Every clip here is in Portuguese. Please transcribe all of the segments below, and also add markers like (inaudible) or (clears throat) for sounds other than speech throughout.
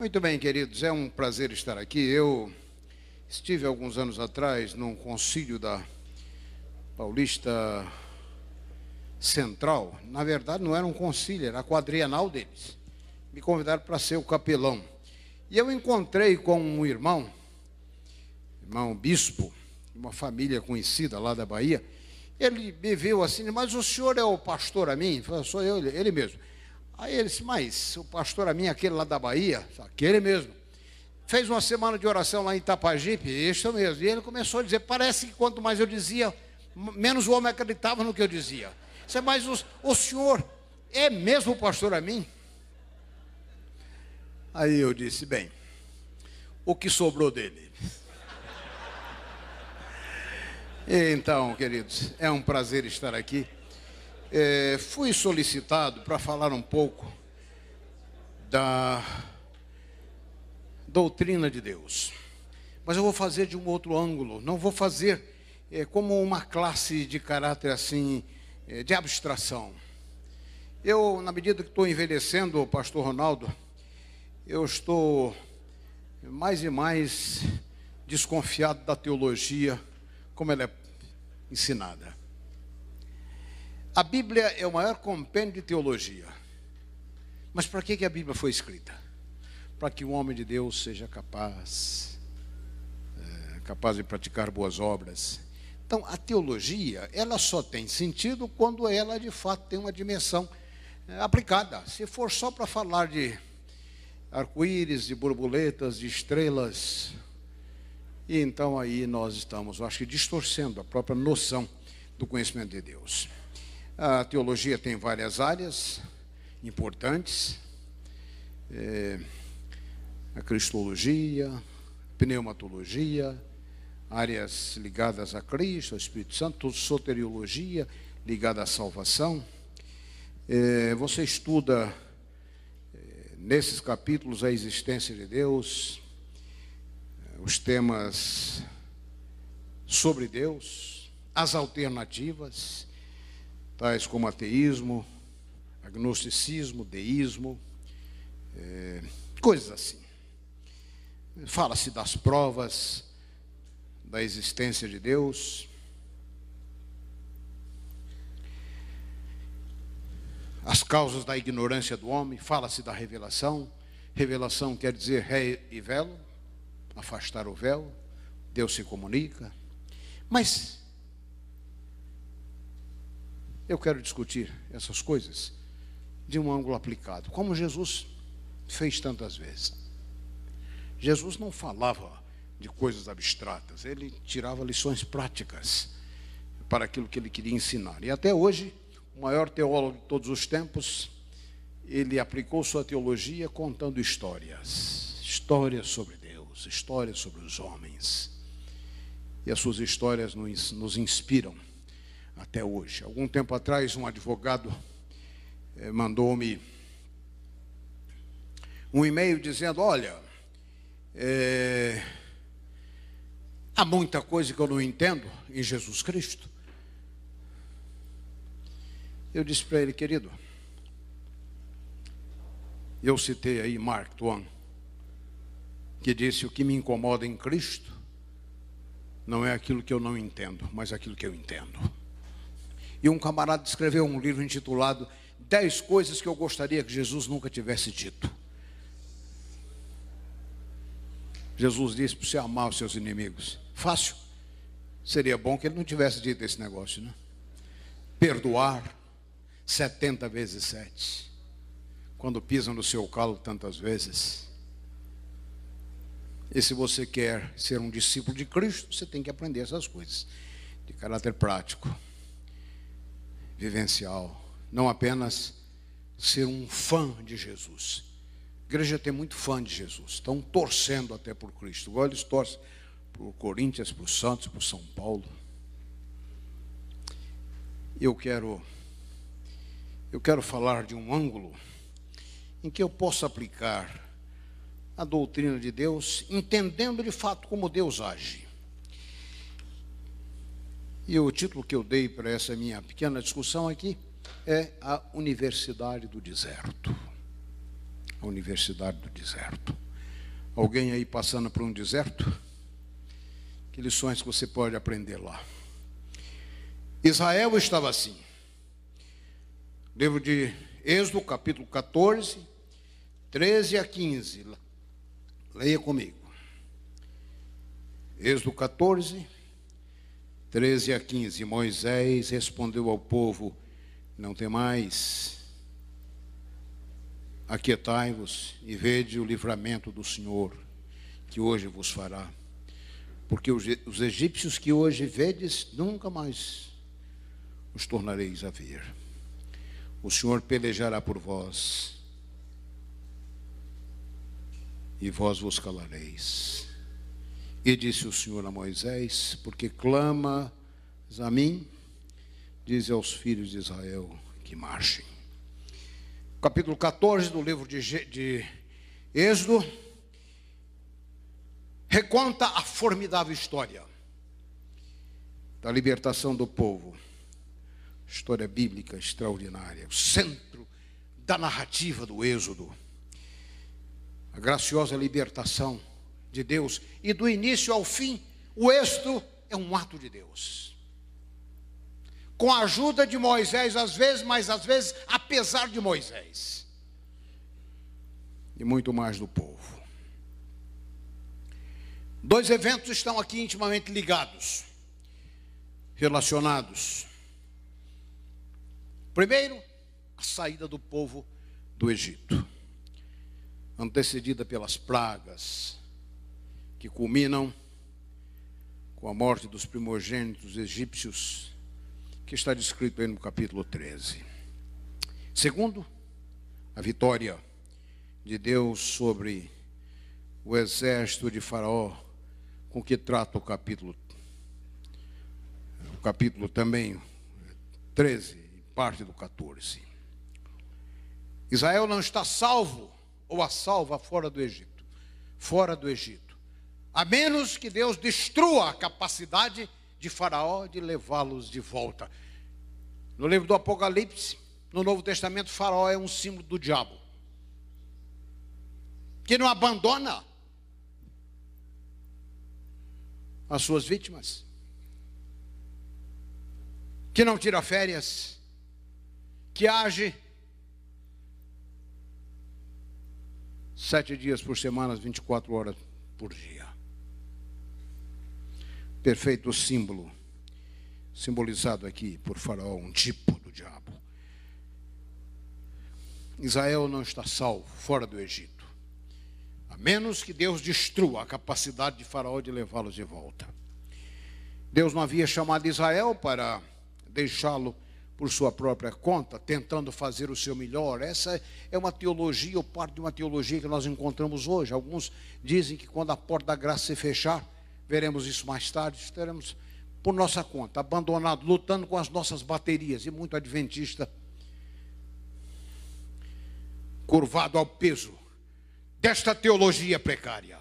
Muito bem, queridos, é um prazer estar aqui. Eu estive alguns anos atrás num concílio da Paulista Central. Na verdade, não era um concílio, era a quadrienal deles. Me convidaram para ser o capelão. E eu encontrei com um irmão, irmão bispo, uma família conhecida lá da Bahia. Ele me viu assim, mas o senhor é o pastor a mim? Falei, sou eu, ele mesmo. Aí ele disse, mas o pastor a mim, aquele lá da Bahia, aquele mesmo, fez uma semana de oração lá em Itapajipe, isso mesmo. E ele começou a dizer, parece que quanto mais eu dizia, menos o homem acreditava no que eu dizia. Disse, mas o, o senhor é mesmo o pastor a mim? Aí eu disse, bem, o que sobrou dele? (laughs) Então, queridos, é um prazer estar aqui é, fui solicitado para falar um pouco da doutrina de Deus. Mas eu vou fazer de um outro ângulo, não vou fazer é, como uma classe de caráter assim, é, de abstração. Eu, na medida que estou envelhecendo, pastor Ronaldo, eu estou mais e mais desconfiado da teologia como ela é ensinada. A Bíblia é o maior compêndio de teologia. Mas para que, que a Bíblia foi escrita? Para que o homem de Deus seja capaz, é, capaz de praticar boas obras. Então, a teologia, ela só tem sentido quando ela de fato tem uma dimensão é, aplicada. Se for só para falar de arco-íris, de borboletas, de estrelas, e então aí nós estamos, eu acho que distorcendo a própria noção do conhecimento de Deus. A teologia tem várias áreas importantes. É, a cristologia, pneumatologia, áreas ligadas a Cristo, ao Espírito Santo, soteriologia ligada à salvação. É, você estuda é, nesses capítulos a existência de Deus, é, os temas sobre Deus, as alternativas tais como ateísmo, agnosticismo, deísmo, é, coisas assim. Fala-se das provas da existência de Deus. As causas da ignorância do homem, fala-se da revelação. Revelação quer dizer ré e velo, afastar o véu. Deus se comunica. Mas eu quero discutir essas coisas de um ângulo aplicado, como Jesus fez tantas vezes. Jesus não falava de coisas abstratas, ele tirava lições práticas para aquilo que ele queria ensinar. E até hoje, o maior teólogo de todos os tempos, ele aplicou sua teologia contando histórias, histórias sobre Deus, histórias sobre os homens. E as suas histórias nos, nos inspiram até hoje. Algum tempo atrás, um advogado eh, mandou-me um e-mail dizendo: Olha, é, há muita coisa que eu não entendo em Jesus Cristo. Eu disse para ele, querido, eu citei aí Mark Twain, que disse: O que me incomoda em Cristo não é aquilo que eu não entendo, mas aquilo que eu entendo. E um camarada escreveu um livro intitulado Dez Coisas que eu gostaria que Jesus nunca tivesse dito. Jesus disse para você amar os seus inimigos. Fácil. Seria bom que ele não tivesse dito esse negócio, né? Perdoar 70 vezes 7. Quando pisam no seu calo tantas vezes. E se você quer ser um discípulo de Cristo, você tem que aprender essas coisas de caráter prático vivencial, não apenas ser um fã de Jesus. A igreja tem muito fã de Jesus, estão torcendo até por Cristo. Igual eles torcem por Corinthians, por Santos, por São Paulo. Eu quero eu quero falar de um ângulo em que eu possa aplicar a doutrina de Deus, entendendo de fato como Deus age. E o título que eu dei para essa minha pequena discussão aqui é a Universidade do Deserto. A Universidade do Deserto. Alguém aí passando por um deserto? Que lições que você pode aprender lá? Israel estava assim. Livro de Êxodo, capítulo 14, 13 a 15. Leia comigo. Êxodo 14, 13 a 15. Moisés respondeu ao povo: Não tem mais. Aquietai-vos e vede o livramento do Senhor, que hoje vos fará. Porque os egípcios que hoje vedes, nunca mais os tornareis a ver. O Senhor pelejará por vós, e vós vos calareis. E disse o Senhor a Moisés: Porque clama a mim, diz aos filhos de Israel que marchem capítulo 14 do livro de, de Êxodo, reconta a formidável história da libertação do povo. História bíblica extraordinária, o centro da narrativa do Êxodo. A graciosa libertação de Deus e do início ao fim, o êxodo é um ato de Deus com a ajuda de Moisés, às vezes, mas às vezes apesar de Moisés. E muito mais do povo. Dois eventos estão aqui intimamente ligados, relacionados. Primeiro, a saída do povo do Egito, antecedida pelas pragas que culminam com a morte dos primogênitos egípcios que está descrito aí no capítulo 13. Segundo, a vitória de Deus sobre o exército de Faraó, com que trata o capítulo o capítulo também 13, parte do 14. Israel não está salvo ou a salva fora do Egito, fora do Egito. A menos que Deus destrua a capacidade de Faraó de levá-los de volta. No livro do Apocalipse, no Novo Testamento, Faraó é um símbolo do diabo, que não abandona as suas vítimas, que não tira férias, que age sete dias por semana, 24 horas por dia perfeito símbolo, simbolizado aqui por Faraó, um tipo do diabo. Israel não está salvo fora do Egito, a menos que Deus destrua a capacidade de Faraó de levá-los de volta. Deus não havia chamado Israel para deixá-lo por sua própria conta, tentando fazer o seu melhor. Essa é uma teologia, ou parte de uma teologia que nós encontramos hoje. Alguns dizem que quando a porta da graça se fechar, veremos isso mais tarde, estaremos por nossa conta, abandonado, lutando com as nossas baterias, e muito adventista, curvado ao peso desta teologia precária.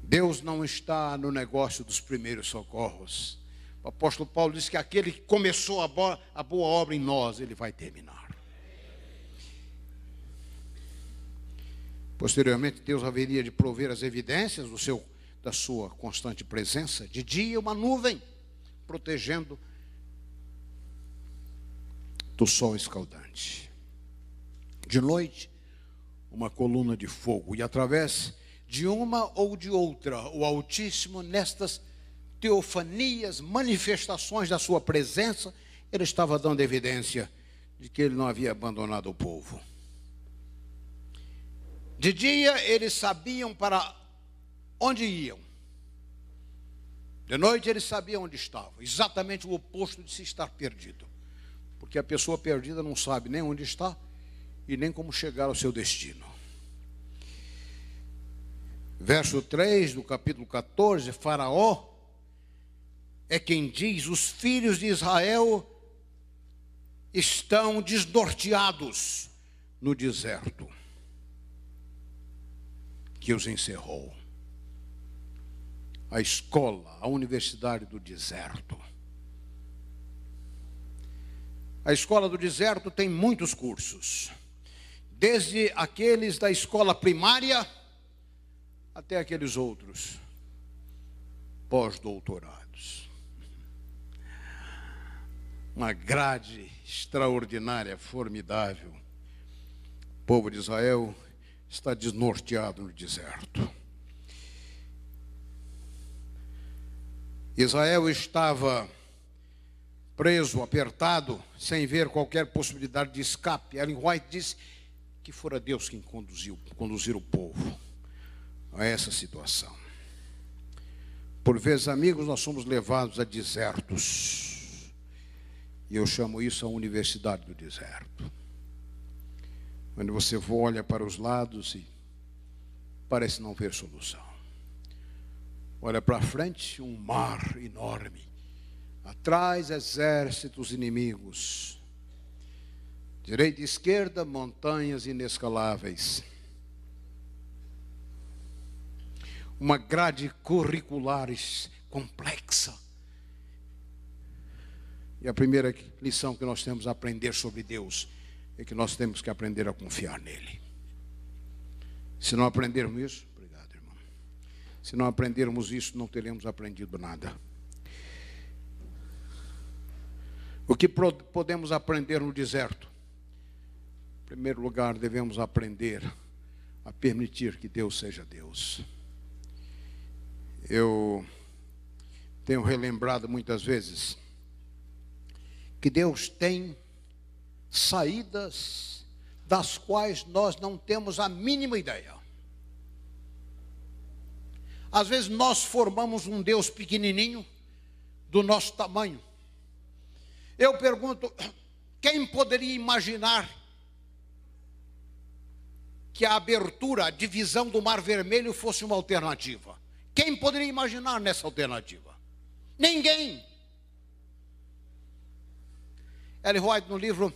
Deus não está no negócio dos primeiros socorros. O apóstolo Paulo diz que aquele que começou a boa, a boa obra em nós, ele vai terminar. Posteriormente, Deus haveria de prover as evidências do seu, da sua constante presença. De dia, uma nuvem protegendo do sol escaldante. De noite, uma coluna de fogo. E através de uma ou de outra, o Altíssimo, nestas teofanias, manifestações da sua presença, ele estava dando evidência de que ele não havia abandonado o povo. De dia eles sabiam para onde iam. De noite eles sabiam onde estavam. Exatamente o oposto de se estar perdido. Porque a pessoa perdida não sabe nem onde está e nem como chegar ao seu destino. Verso 3 do capítulo 14: Faraó é quem diz: os filhos de Israel estão desnorteados no deserto que os encerrou. A escola, a universidade do deserto. A escola do deserto tem muitos cursos, desde aqueles da escola primária até aqueles outros pós-doutorados. Uma grade extraordinária, formidável. O povo de Israel está desnorteado no deserto. Israel estava preso, apertado, sem ver qualquer possibilidade de escape. Ellen White disse que fora Deus quem conduziu, conduzir o povo a essa situação. Por vezes, amigos, nós somos levados a desertos. E eu chamo isso a universidade do deserto. Quando você olha para os lados e parece não ver solução. Olha para frente, um mar enorme. Atrás, exércitos inimigos. Direita e esquerda, montanhas inescaláveis. Uma grade curricular complexa. E a primeira lição que nós temos a aprender sobre Deus é que nós temos que aprender a confiar nele. Se não aprendermos isso, se não aprendermos isso, não teremos aprendido nada. O que podemos aprender no deserto? Em primeiro lugar, devemos aprender a permitir que Deus seja Deus. Eu tenho relembrado muitas vezes que Deus tem saídas das quais nós não temos a mínima ideia. Às vezes nós formamos um Deus pequenininho, do nosso tamanho. Eu pergunto, (clears throat) quem poderia imaginar que a abertura, a divisão do Mar Vermelho fosse uma alternativa? Quem poderia imaginar nessa alternativa? Ninguém. Ellen White, no livro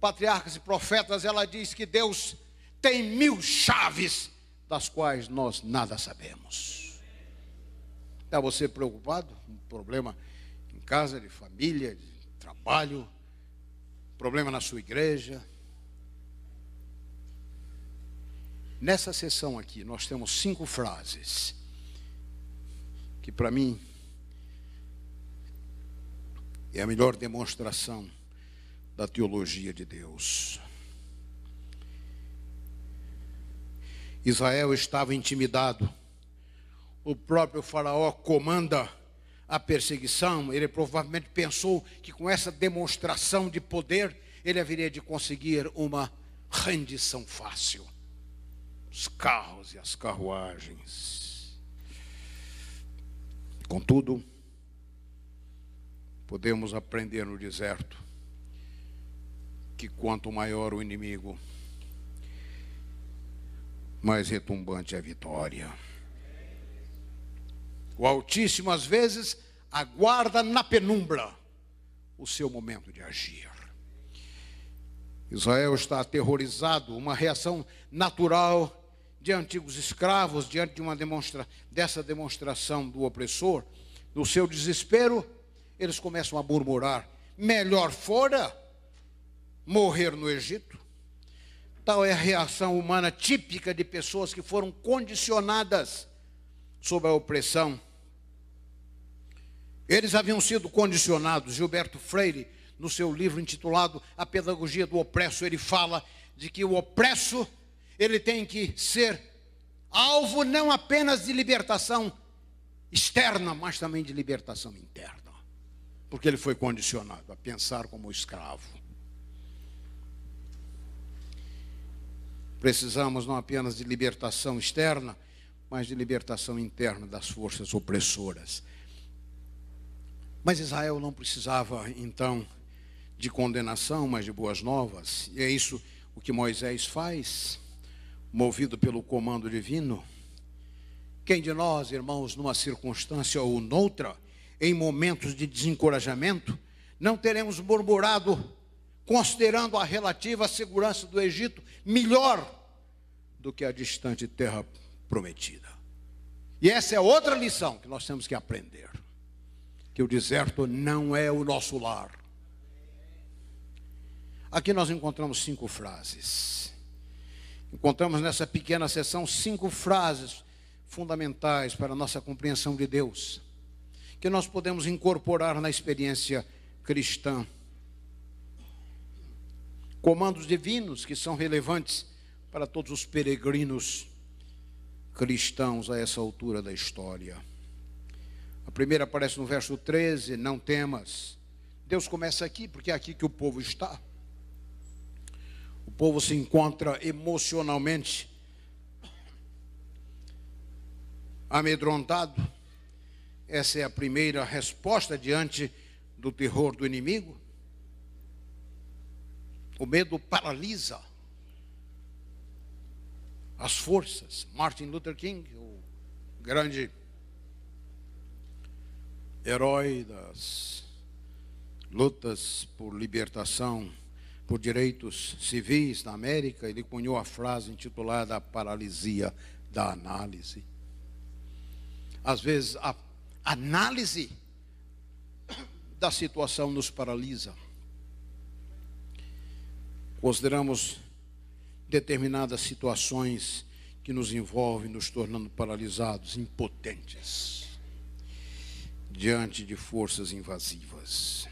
Patriarcas e Profetas, ela diz que Deus tem mil chaves das quais nós nada sabemos. Está você preocupado? Um problema em casa, de família, de trabalho, problema na sua igreja. Nessa sessão aqui, nós temos cinco frases que, para mim, é a melhor demonstração da teologia de Deus. Israel estava intimidado o próprio Faraó comanda a perseguição, ele provavelmente pensou que com essa demonstração de poder ele haveria de conseguir uma rendição fácil. Os carros e as carruagens. Contudo, podemos aprender no deserto que quanto maior o inimigo, mais retumbante é a vitória. O Altíssimo, às vezes, aguarda na penumbra o seu momento de agir. Israel está aterrorizado, uma reação natural de antigos escravos diante de uma demonstra dessa demonstração do opressor, no seu desespero, eles começam a murmurar: melhor fora morrer no Egito. Tal é a reação humana típica de pessoas que foram condicionadas sob a opressão eles haviam sido condicionados. Gilberto Freire, no seu livro intitulado A Pedagogia do Opresso, ele fala de que o opresso ele tem que ser alvo não apenas de libertação externa, mas também de libertação interna. Porque ele foi condicionado a pensar como escravo. Precisamos não apenas de libertação externa, mas de libertação interna das forças opressoras. Mas Israel não precisava então de condenação, mas de boas novas. E é isso o que Moisés faz, movido pelo comando divino. Quem de nós, irmãos, numa circunstância ou noutra, em momentos de desencorajamento, não teremos murmurado, considerando a relativa segurança do Egito melhor do que a distante terra prometida? E essa é outra lição que nós temos que aprender que o deserto não é o nosso lar. Aqui nós encontramos cinco frases. Encontramos nessa pequena sessão cinco frases fundamentais para a nossa compreensão de Deus, que nós podemos incorporar na experiência cristã. Comandos divinos que são relevantes para todos os peregrinos cristãos a essa altura da história. A primeira aparece no verso 13: Não temas. Deus começa aqui, porque é aqui que o povo está. O povo se encontra emocionalmente amedrontado. Essa é a primeira resposta diante do terror do inimigo. O medo paralisa as forças. Martin Luther King, o grande herói das lutas por libertação, por direitos civis na América, ele cunhou a frase intitulada A Paralisia da Análise. Às vezes, a análise da situação nos paralisa. Consideramos determinadas situações que nos envolvem, nos tornando paralisados, impotentes, diante de forças invasivas.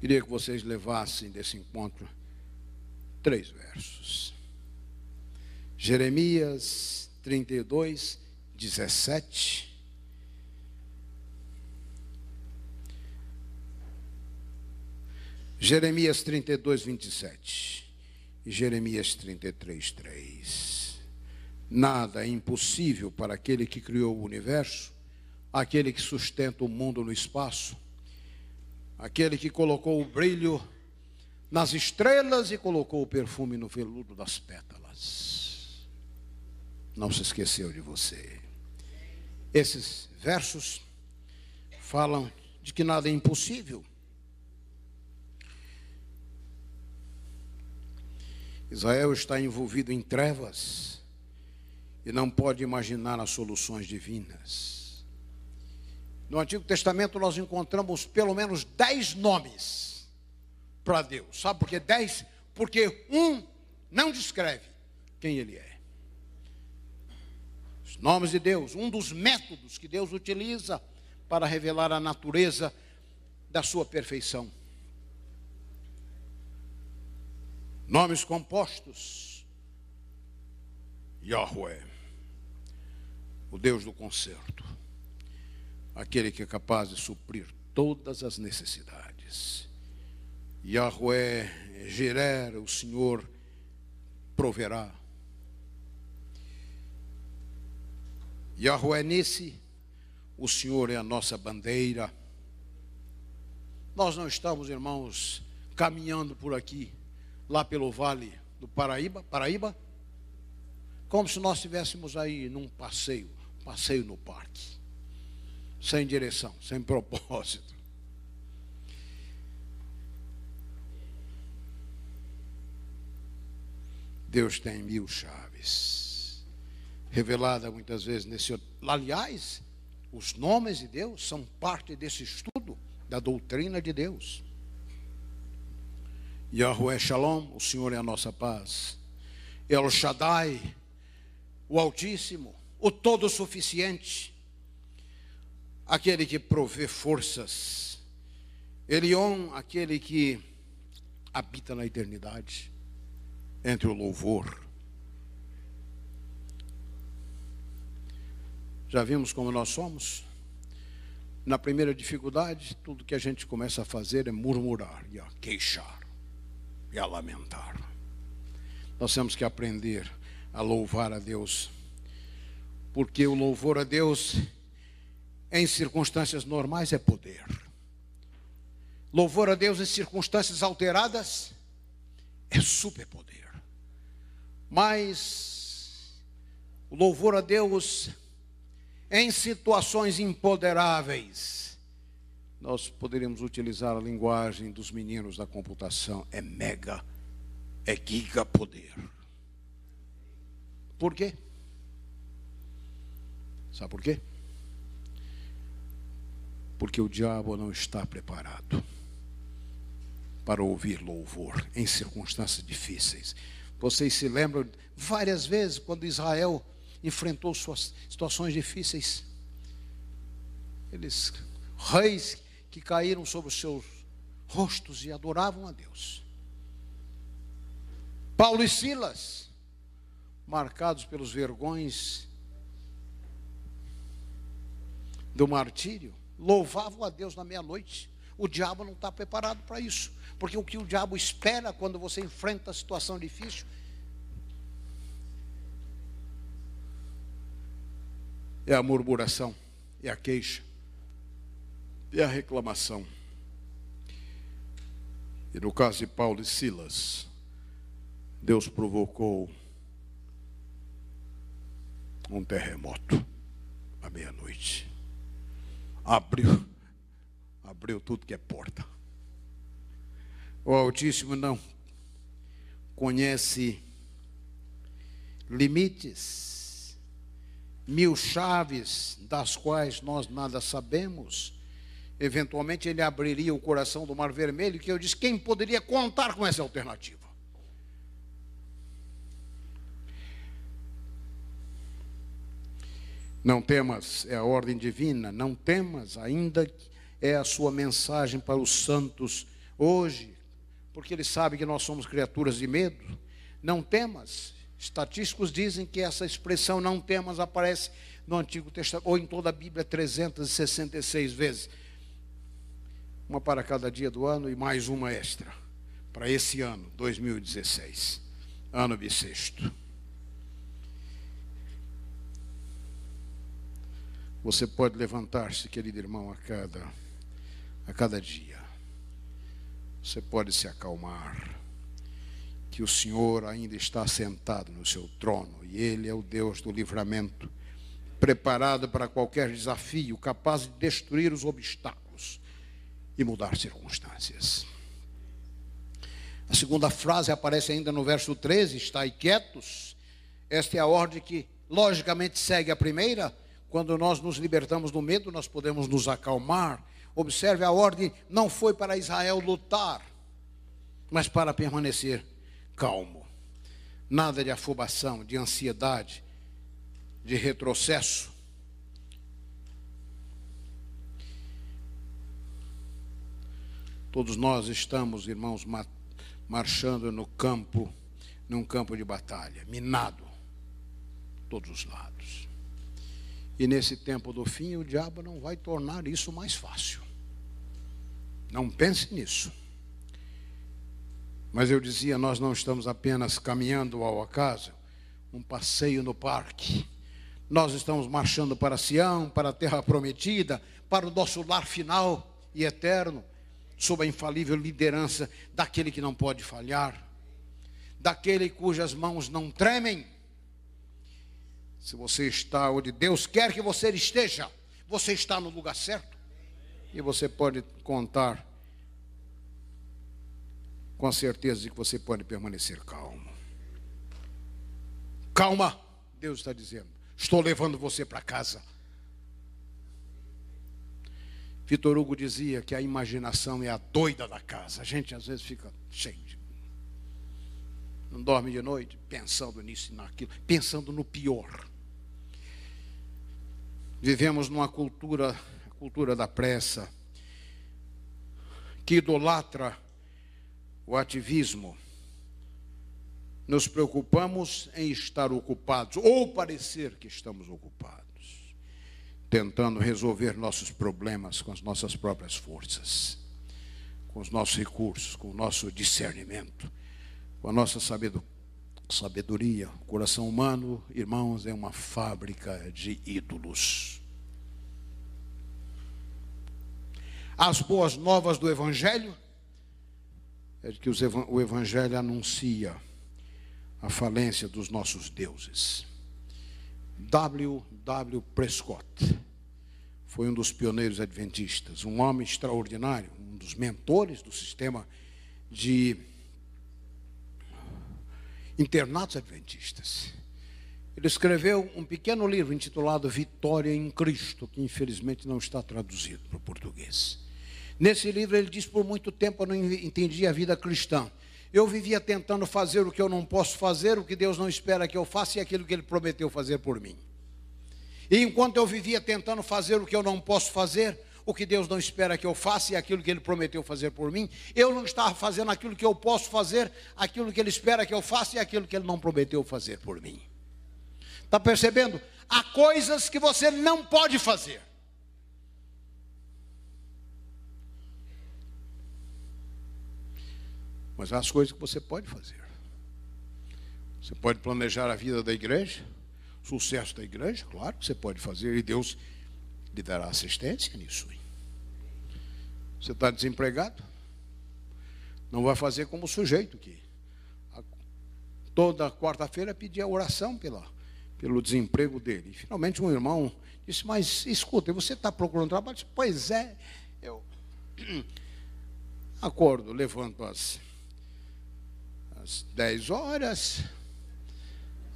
Queria que vocês levassem desse encontro três versos. Jeremias 32, 17. Jeremias 32, 27 e Jeremias 33, 3. Nada é impossível para aquele que criou o universo, aquele que sustenta o mundo no espaço, aquele que colocou o brilho nas estrelas e colocou o perfume no veludo das pétalas. Não se esqueceu de você. Esses versos falam de que nada é impossível. Israel está envolvido em trevas e não pode imaginar as soluções divinas. No Antigo Testamento nós encontramos pelo menos dez nomes para Deus. Sabe por que dez? Porque um não descreve quem Ele é. Os nomes de Deus, um dos métodos que Deus utiliza para revelar a natureza da sua perfeição. Nomes compostos. Yahweh, o Deus do concerto aquele que é capaz de suprir todas as necessidades. Yahweh Gerer, o Senhor proverá. Yahweh Nisse, o Senhor é a nossa bandeira. Nós não estamos, irmãos, caminhando por aqui, lá pelo vale do Paraíba, Paraíba, como se nós estivéssemos aí num passeio, passeio no parque sem direção, sem (laughs) propósito. Deus tem mil chaves, revelada muitas vezes nesse. Aliás, os nomes de Deus são parte desse estudo da doutrina de Deus. Yahweh Shalom, o Senhor é a nossa paz. El Shaddai, o Altíssimo, o Todo-Suficiente aquele que provê forças. Elion, aquele que habita na eternidade, entre o louvor. Já vimos como nós somos? Na primeira dificuldade, tudo que a gente começa a fazer é murmurar, e a queixar, e a lamentar. Nós temos que aprender a louvar a Deus, porque o louvor a Deus em circunstâncias normais é poder. Louvor a Deus em circunstâncias alteradas é superpoder. Mas o louvor a Deus em situações impoderáveis, nós poderíamos utilizar a linguagem dos meninos da computação, é mega, é giga poder. Por quê? Sabe por quê? porque o diabo não está preparado para ouvir louvor em circunstâncias difíceis. Vocês se lembram várias vezes quando Israel enfrentou suas situações difíceis. Eles, reis que caíram sobre os seus rostos e adoravam a Deus. Paulo e Silas, marcados pelos vergões do martírio, louvavam a Deus na meia-noite. O diabo não está preparado para isso, porque o que o diabo espera quando você enfrenta a situação difícil é a murmuração, é a queixa, é a reclamação. E no caso de Paulo e Silas, Deus provocou um terremoto à meia-noite. Abriu, abriu tudo que é porta. O Altíssimo não conhece limites, mil chaves das quais nós nada sabemos. Eventualmente ele abriria o coração do Mar Vermelho, que eu disse: quem poderia contar com essa alternativa? Não temas, é a ordem divina, não temas, ainda é a sua mensagem para os santos hoje, porque ele sabe que nós somos criaturas de medo. Não temas. Estatísticos dizem que essa expressão não temas aparece no Antigo Testamento, ou em toda a Bíblia, 366 vezes. Uma para cada dia do ano e mais uma extra para esse ano, 2016, ano bissexto. Você pode levantar-se, querido irmão, a cada, a cada dia. Você pode se acalmar. Que o Senhor ainda está sentado no seu trono e Ele é o Deus do livramento, preparado para qualquer desafio, capaz de destruir os obstáculos e mudar circunstâncias. A segunda frase aparece ainda no verso 13: Estai quietos. Esta é a ordem que, logicamente, segue a primeira quando nós nos libertamos do medo, nós podemos nos acalmar. Observe, a ordem não foi para Israel lutar, mas para permanecer calmo. Nada de afobação, de ansiedade, de retrocesso. Todos nós estamos, irmãos, marchando no campo, num campo de batalha, minado, todos os lados. E nesse tempo do fim, o diabo não vai tornar isso mais fácil. Não pense nisso. Mas eu dizia, nós não estamos apenas caminhando ao acaso, um passeio no parque. Nós estamos marchando para Sião, para a terra prometida, para o nosso lar final e eterno, sob a infalível liderança daquele que não pode falhar, daquele cujas mãos não tremem se você está onde Deus quer que você esteja, você está no lugar certo. E você pode contar com a certeza de que você pode permanecer calmo. Calma, Deus está dizendo. Estou levando você para casa. Vitor Hugo dizia que a imaginação é a doida da casa. A gente às vezes fica cheio de. Não dorme de noite pensando nisso e naquilo, pensando no pior. Vivemos numa cultura, cultura da pressa, que idolatra o ativismo. Nos preocupamos em estar ocupados, ou parecer que estamos ocupados, tentando resolver nossos problemas com as nossas próprias forças, com os nossos recursos, com o nosso discernimento, com a nossa sabedoria. O coração humano, irmãos, é uma fábrica de ídolos. As boas novas do Evangelho é de que o Evangelho anuncia a falência dos nossos deuses. W. W. Prescott foi um dos pioneiros adventistas, um homem extraordinário, um dos mentores do sistema de internatos adventistas. Ele escreveu um pequeno livro intitulado Vitória em Cristo, que infelizmente não está traduzido para o português. Nesse livro ele diz: por muito tempo eu não entendi a vida cristã. Eu vivia tentando fazer o que eu não posso fazer, o que Deus não espera que eu faça e aquilo que Ele prometeu fazer por mim. E enquanto eu vivia tentando fazer o que eu não posso fazer, o que Deus não espera que eu faça e aquilo que Ele prometeu fazer por mim, eu não estava fazendo aquilo que eu posso fazer, aquilo que Ele espera que eu faça e aquilo que Ele não prometeu fazer por mim. Está percebendo? Há coisas que você não pode fazer. Mas há as coisas que você pode fazer. Você pode planejar a vida da igreja, sucesso da igreja, claro que você pode fazer, e Deus lhe dará assistência nisso. Você está desempregado? Não vai fazer como o sujeito que toda quarta-feira pedia oração pela, pelo desemprego dele. E finalmente um irmão disse, mas escuta, você está procurando trabalho? Disse, pois é, eu (clears throat) acordo, levanto as às 10 horas.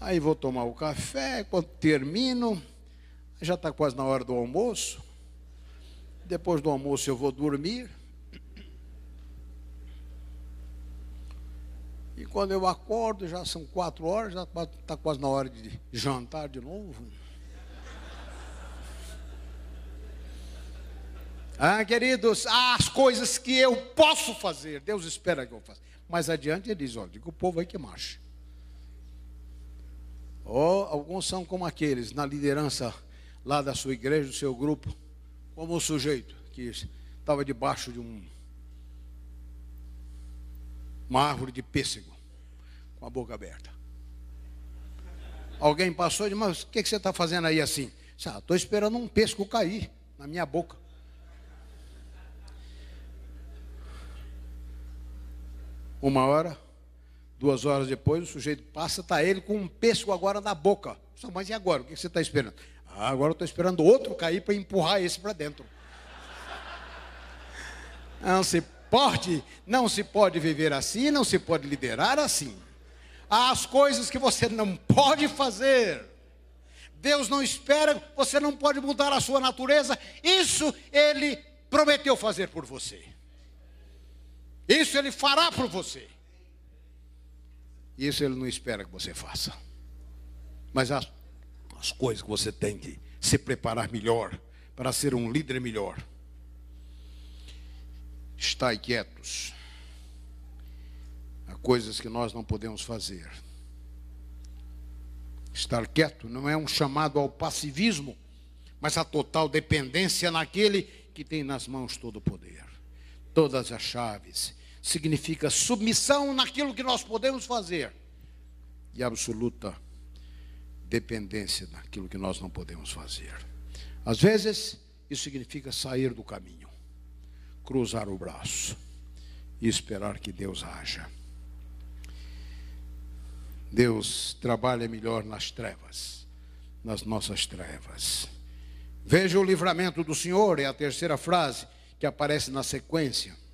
Aí vou tomar o café, quando termino, já está quase na hora do almoço. Depois do almoço eu vou dormir. E quando eu acordo, já são quatro horas, já está quase na hora de jantar de novo. Ah, queridos, as coisas que eu posso fazer, Deus espera que eu faça. Mais adiante ele diz: olha, diga o povo aí que marche. Ou alguns são como aqueles na liderança lá da sua igreja, do seu grupo, como o sujeito que estava debaixo de um, uma árvore de pêssego, com a boca aberta. Alguém passou e disse, mas o que, que você está fazendo aí assim? Estou ah, esperando um pêssego cair na minha boca. Uma hora, duas horas depois, o sujeito passa, está ele com um pêssego agora na boca. Mas e agora? O que você está esperando? Ah, agora eu estou esperando outro cair para empurrar esse para dentro. Não se pode, não se pode viver assim, não se pode liderar assim. Há as coisas que você não pode fazer. Deus não espera, você não pode mudar a sua natureza. Isso Ele prometeu fazer por você. Isso ele fará por você. Isso ele não espera que você faça. Mas as, as coisas que você tem que se preparar melhor para ser um líder melhor. Estai quietos. Há coisas que nós não podemos fazer. Estar quieto não é um chamado ao passivismo, mas a total dependência naquele que tem nas mãos todo o poder todas as chaves. Significa submissão naquilo que nós podemos fazer e absoluta dependência naquilo que nós não podemos fazer. Às vezes, isso significa sair do caminho, cruzar o braço e esperar que Deus haja. Deus trabalha melhor nas trevas, nas nossas trevas. Veja o livramento do Senhor, é a terceira frase que aparece na sequência.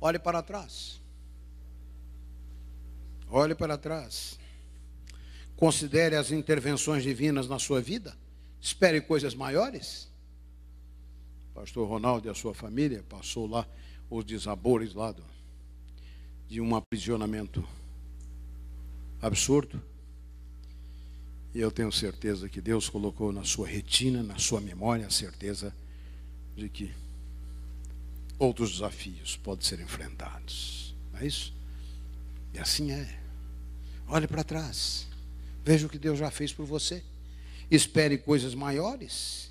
Olhe para trás. Olhe para trás. Considere as intervenções divinas na sua vida. Espere coisas maiores. Pastor Ronaldo e a sua família passou lá os desabores lá do, de um aprisionamento absurdo. E eu tenho certeza que Deus colocou na sua retina, na sua memória, a certeza de que outros desafios podem ser enfrentados. Não é isso? E assim é. Olhe para trás. Veja o que Deus já fez por você. Espere coisas maiores.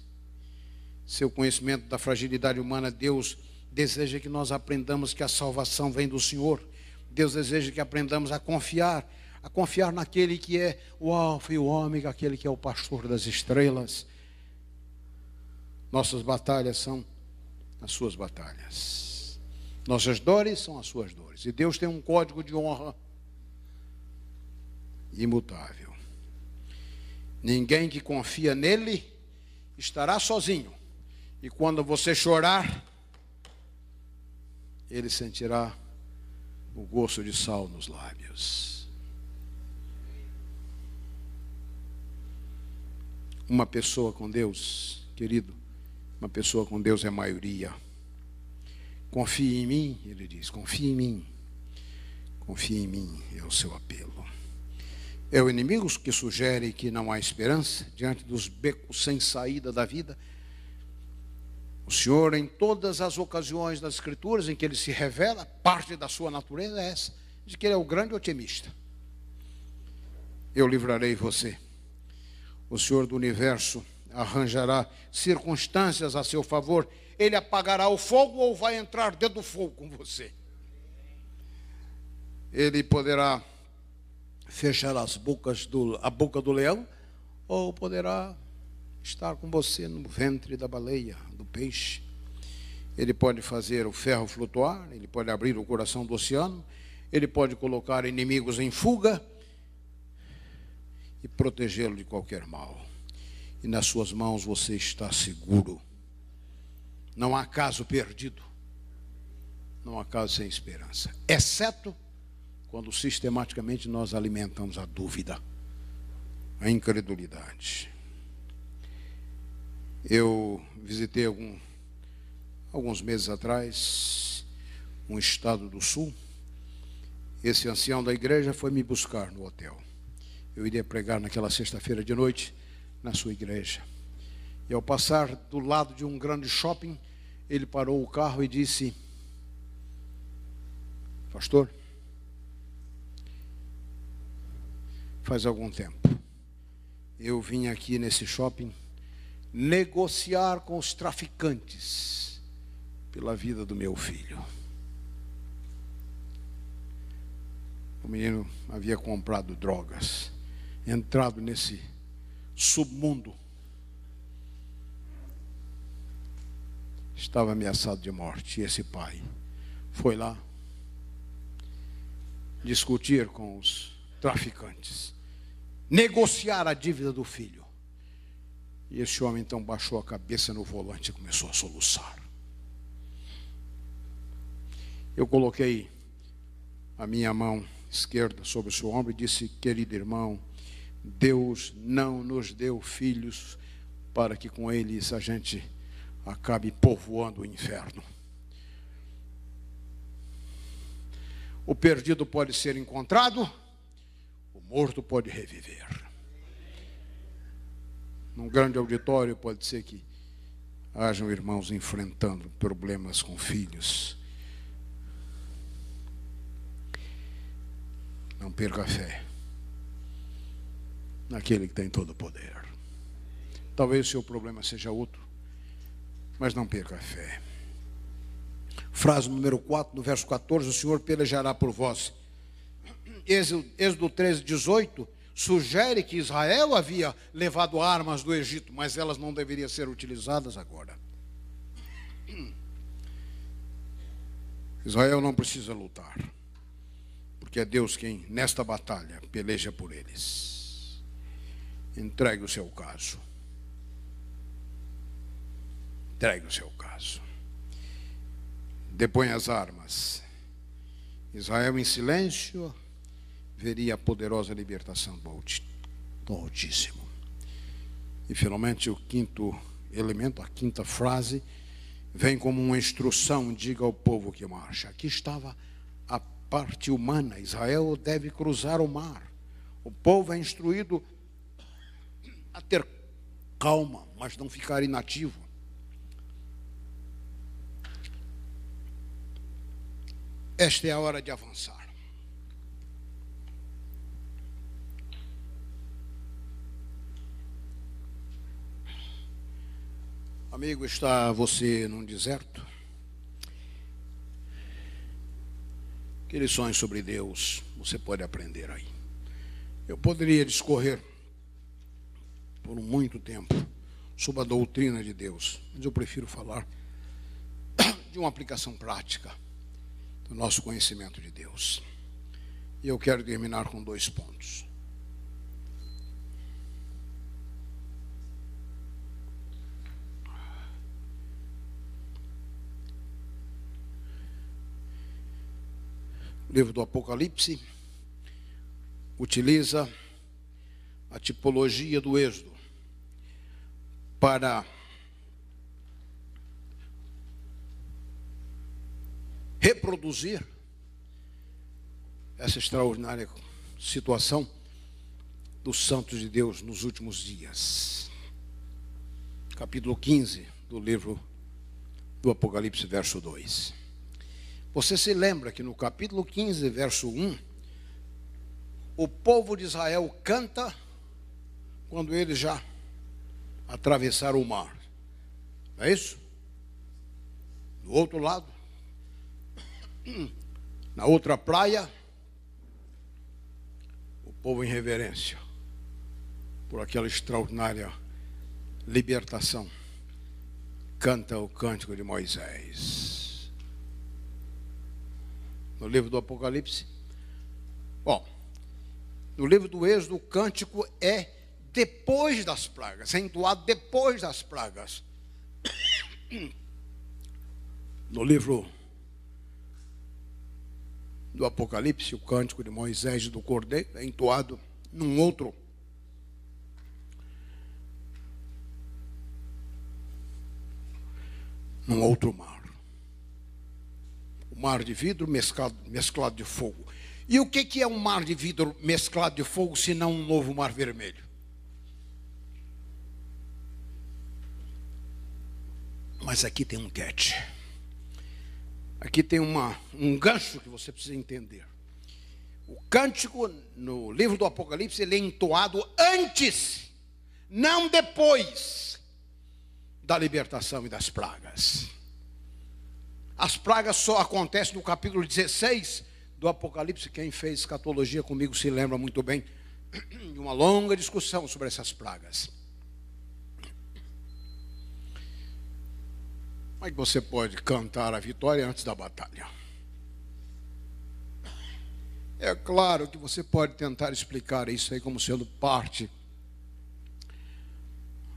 Seu conhecimento da fragilidade humana, Deus deseja que nós aprendamos que a salvação vem do Senhor. Deus deseja que aprendamos a confiar, a confiar naquele que é o Alfa e o Ômega, aquele que é o pastor das estrelas nossas batalhas são as suas batalhas. Nossas dores são as suas dores. E Deus tem um código de honra imutável. Ninguém que confia nele estará sozinho. E quando você chorar, ele sentirá o gosto de sal nos lábios. Uma pessoa com Deus, querido, Uma pessoa com Deus é maioria. Confie em mim, ele diz, confie em mim. Confie em mim, é o seu apelo. É o inimigo que sugere que não há esperança diante dos becos sem saída da vida. O Senhor, em todas as ocasiões das Escrituras em que ele se revela, parte da sua natureza é essa, de que ele é o grande otimista. Eu livrarei você. O Senhor do universo arranjará circunstâncias a seu favor. Ele apagará o fogo ou vai entrar dentro do fogo com você. Ele poderá fechar as bocas do, a boca do leão ou poderá estar com você no ventre da baleia, do peixe. Ele pode fazer o ferro flutuar, ele pode abrir o coração do oceano, ele pode colocar inimigos em fuga e protegê-lo de qualquer mal e nas suas mãos você está seguro. Não há caso perdido. Não há caso sem esperança. Exceto quando sistematicamente nós alimentamos a dúvida, a incredulidade. Eu visitei algum, alguns meses atrás um estado do sul. Esse ancião da igreja foi me buscar no hotel. Eu iria pregar naquela sexta-feira de noite na sua igreja. E ao passar do lado de um grande shopping, ele parou o carro e disse: Pastor, faz algum tempo eu vim aqui nesse shopping negociar com os traficantes pela vida do meu filho. O menino havia comprado drogas, entrado nesse submundo. Estava ameaçado de morte. E esse pai foi lá discutir com os traficantes, negociar a dívida do filho. E esse homem então baixou a cabeça no volante e começou a soluçar. Eu coloquei a minha mão esquerda sobre o seu ombro e disse: Querido irmão, Deus não nos deu filhos para que com eles a gente acabe povoando o inferno. O perdido pode ser encontrado, o morto pode reviver. Num grande auditório pode ser que hajam irmãos enfrentando problemas com filhos. Não perca a fé naquele que tem todo o poder. Talvez o seu problema seja outro, mas não perca a fé. Frase número 4, no verso 14: O Senhor pelejará por vós. Êxodo 13, 18 sugere que Israel havia levado armas do Egito, mas elas não deveriam ser utilizadas agora. Israel não precisa lutar, porque é Deus quem, nesta batalha, peleja por eles. Entregue o seu caso. Entregue o seu caso. Depõe as armas. Israel em silêncio veria a poderosa libertação do Altíssimo. E finalmente o quinto elemento, a quinta frase, vem como uma instrução: diga ao povo que marcha. Aqui estava a parte humana. Israel deve cruzar o mar. O povo é instruído a ter calma, mas não ficar inativo. Esta é a hora de avançar. Amigo, está você num deserto? Que lições sobre Deus você pode aprender aí? Eu poderia discorrer por muito tempo sobre a doutrina de Deus, mas eu prefiro falar (coughs) de uma aplicação prática do nosso conhecimento de Deus. E eu quero terminar com dois pontos. O livro do Apocalipse utiliza a tipologia do Êxodo para reproduzir essa extraordinária situação dos santos de Deus nos últimos dias. Capítulo 15 do livro do Apocalipse, verso 2. Você se lembra que no capítulo 15, verso 1, o povo de Israel canta quando ele já atravessaram o mar. Não é isso? Do outro lado, na outra praia, o povo em reverência por aquela extraordinária libertação canta o cântico de Moisés. No livro do Apocalipse. Bom, no livro do Êxodo, o cântico é depois das pragas, é entoado depois das pragas. (coughs) No livro do Apocalipse, o cântico de Moisés e do Cordeiro é entoado num outro num outro mar. O mar de vidro mesclado, mesclado de fogo. E o que, que é um mar de vidro mesclado de fogo, se não um novo mar vermelho? Mas aqui tem um catch. Aqui tem uma, um gancho que você precisa entender. O cântico no livro do Apocalipse ele é entoado antes, não depois da libertação e das pragas. As pragas só acontecem no capítulo 16 do Apocalipse. Quem fez escatologia comigo se lembra muito bem (clears throat) de uma longa discussão sobre essas pragas. Como é que você pode cantar a vitória antes da batalha? É claro que você pode tentar explicar isso aí como sendo parte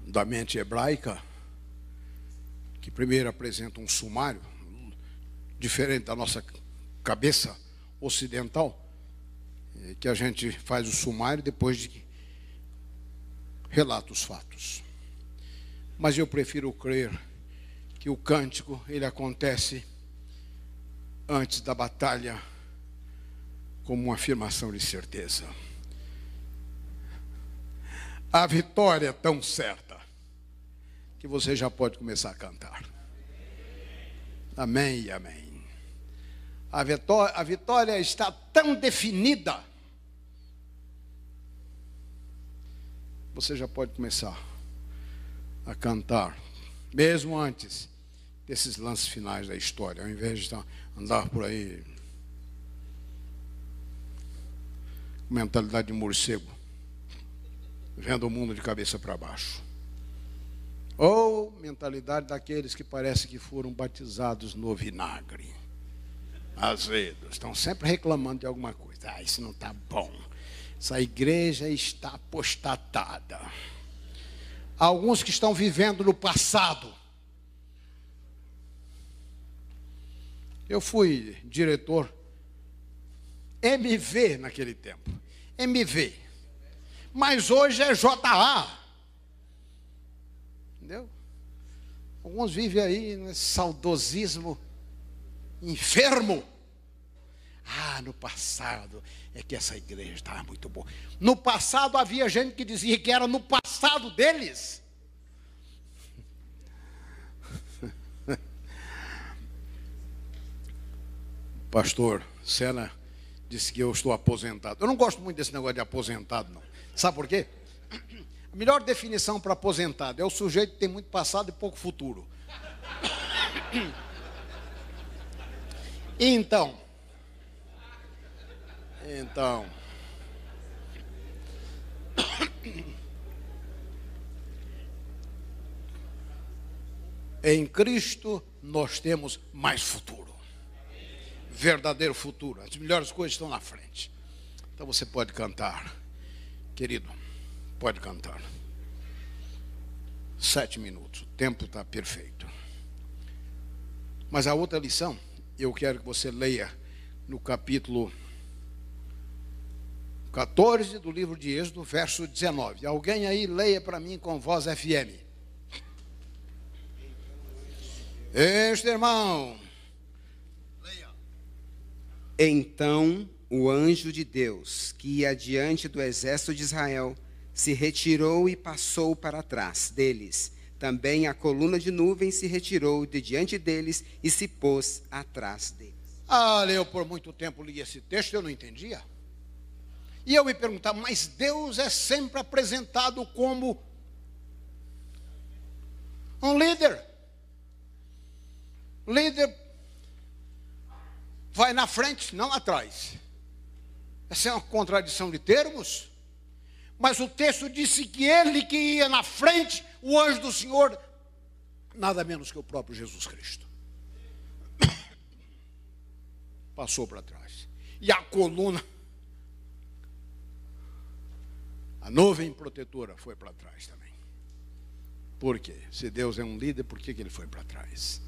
da mente hebraica que primeiro apresenta um sumário, diferente da nossa cabeça ocidental, é, que a gente faz o sumário depois de relata os fatos. Mas eu prefiro crer que o cântico ele acontece antes da batalha como uma afirmação de certeza. A vitória é tão certa que você já pode começar a cantar. Amém e amém. A vitória, a vitória está tão definida. Você já pode começar a cantar, mesmo antes desses lances finais da história, ao invés de andar por aí com mentalidade de morcego, vendo o mundo de cabeça para baixo. Ou mentalidade daqueles que parece que foram batizados no vinagre. Azedos. Estão sempre reclamando de alguma coisa. Ah, isso não está bom. Essa igreja está apostatada. Alguns que estão vivendo no passado. Eu fui diretor MV naquele tempo. MV. Mas hoje é JA. Entendeu? Alguns vivem aí nesse saudosismo enfermo. Ah, no passado é que essa igreja estava muito boa. No passado havia gente que dizia que era no passado deles. Pastor Sena disse que eu estou aposentado. Eu não gosto muito desse negócio de aposentado, não. Sabe por quê? A melhor definição para aposentado é o sujeito que tem muito passado e pouco futuro. Então, então, em Cristo nós temos mais futuro, verdadeiro futuro. As melhores coisas estão na frente. Então você pode cantar, querido. Pode cantar. Sete minutos. O tempo está perfeito. Mas a outra lição, eu quero que você leia no capítulo 14 do livro de Êxodo, verso 19. Alguém aí leia para mim com voz FM. Este irmão. Então o anjo de Deus, que ia diante do exército de Israel, se retirou e passou para trás deles. Também a coluna de nuvem se retirou de diante deles e se pôs atrás deles. Ah, eu por muito tempo li esse texto eu não entendia. E eu me perguntava, mas Deus é sempre apresentado como um líder. Líder vai na frente, não atrás. Essa é uma contradição de termos. Mas o texto disse que ele que ia na frente, o anjo do Senhor, nada menos que o próprio Jesus Cristo. (coughs) Passou para trás. E a coluna, a nuvem protetora foi para trás também. Por quê? Se Deus é um líder, por que, que ele foi para trás?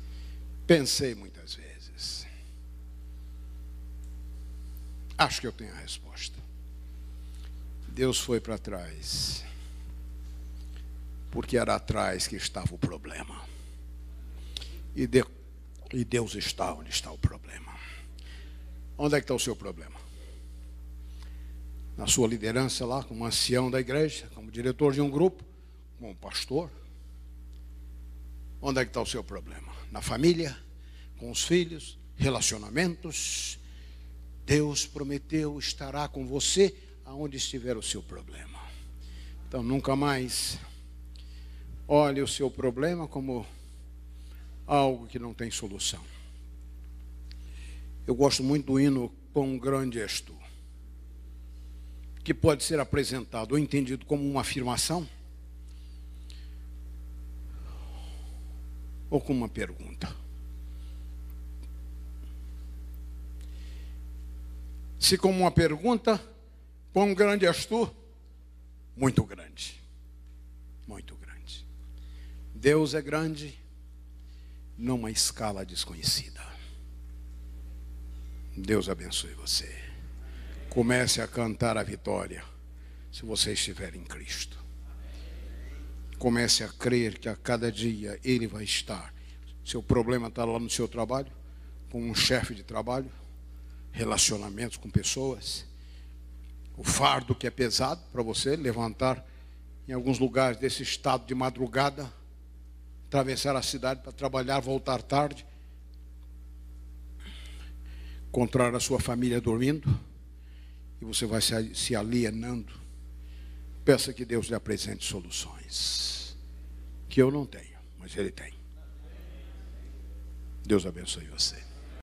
Pensei muitas vezes. Acho que eu tenho a resposta. Deus foi para trás, porque era atrás que estava o problema. E, de, e Deus está onde está o problema. Onde é que está o seu problema? Na sua liderança lá, como ancião da igreja, como diretor de um grupo, como pastor? Onde é que está o seu problema? Na família, com os filhos, relacionamentos, Deus prometeu estará com você aonde estiver o seu problema. Então nunca mais olhe o seu problema como algo que não tem solução. Eu gosto muito do hino Quão grande és tu, que pode ser apresentado ou entendido como uma afirmação ou como uma pergunta. Como uma pergunta, quão grande és tu? Muito grande. Muito grande. Deus é grande numa escala desconhecida. Deus abençoe você. Comece a cantar a vitória se você estiver em Cristo. Comece a crer que a cada dia Ele vai estar. Seu problema está lá no seu trabalho, com um chefe de trabalho, relacionamentos com pessoas, o fardo que é pesado para você levantar em alguns lugares desse estado de madrugada, atravessar a cidade para trabalhar, voltar tarde, encontrar a sua família dormindo, e você vai se, alienando. Peça que Deus lhe apresente soluções, que eu não tenho, mas Ele tem. Deus abençoe você.